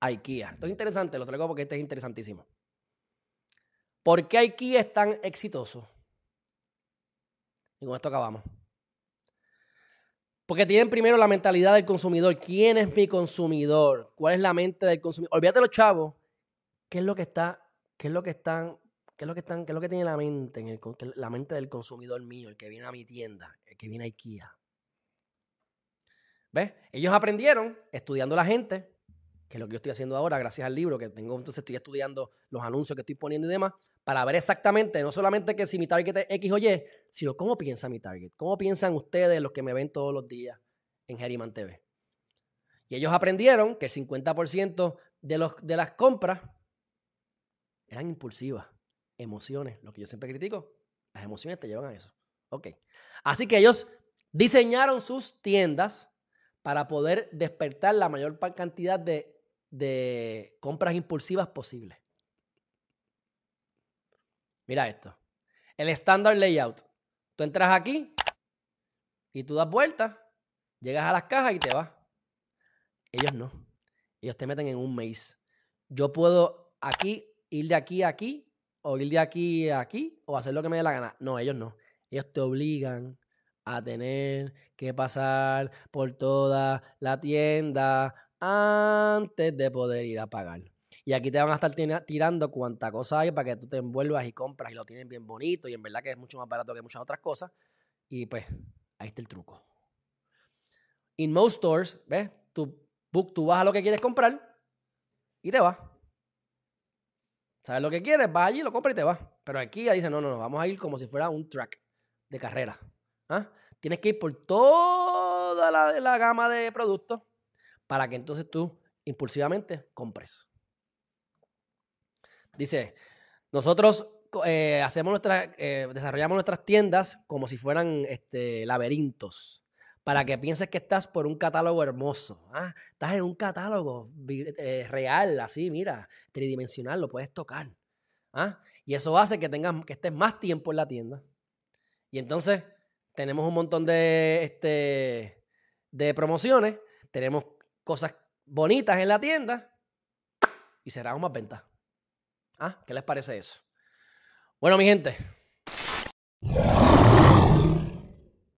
IKEA. Esto es interesante, lo traigo porque este es interesantísimo. ¿Por qué IKEA es tan exitoso? Y con esto acabamos. Porque tienen primero la mentalidad del consumidor. ¿Quién es mi consumidor? ¿Cuál es la mente del consumidor? Olvídate los chavos. ¿Qué es lo que está, qué es lo que están, qué es lo que están, qué es lo que tiene la mente, en la mente del consumidor mío, el que viene a mi tienda, el que viene a IKEA? ¿Ves? Ellos aprendieron estudiando la gente, que es lo que yo estoy haciendo ahora, gracias al libro que tengo, entonces estoy estudiando los anuncios que estoy poniendo y demás, para ver exactamente, no solamente que si mi target es X o Y, sino cómo piensa mi target, cómo piensan ustedes los que me ven todos los días en Geriman TV. Y ellos aprendieron que el 50% de, los, de las compras eran impulsivas, emociones, lo que yo siempre critico, las emociones te llevan a eso. Ok. Así que ellos diseñaron sus tiendas para poder despertar la mayor cantidad de, de compras impulsivas posibles. Mira esto. El standard layout. Tú entras aquí y tú das vueltas, llegas a las cajas y te vas. Ellos no. Ellos te meten en un maze. Yo puedo aquí, ir de aquí a aquí, o ir de aquí a aquí, o hacer lo que me dé la gana. No, ellos no. Ellos te obligan a tener que pasar por toda la tienda antes de poder ir a pagar. Y aquí te van a estar tirando cuanta cosa hay para que tú te envuelvas y compras y lo tienen bien bonito y en verdad que es mucho más barato que muchas otras cosas. Y pues ahí está el truco. In most stores, ¿ves? Tú, tú vas a lo que quieres comprar y te vas. ¿Sabes lo que quieres? Vas allí, lo compras y te vas. Pero aquí ya dice, no, no, no, vamos a ir como si fuera un track de carrera. ¿Ah? Tienes que ir por toda la gama de productos para que entonces tú impulsivamente compres. Dice, nosotros eh, hacemos eh, desarrollamos nuestras tiendas como si fueran este, laberintos, para que pienses que estás por un catálogo hermoso. Ah, estás en un catálogo eh, real, así, mira, tridimensional, lo puedes tocar. ¿ah? Y eso hace que, tengas, que estés más tiempo en la tienda. Y entonces tenemos un montón de, este, de promociones, tenemos cosas bonitas en la tienda y cerramos más ventas. ¿Ah? ¿Qué les parece eso? Bueno, mi gente,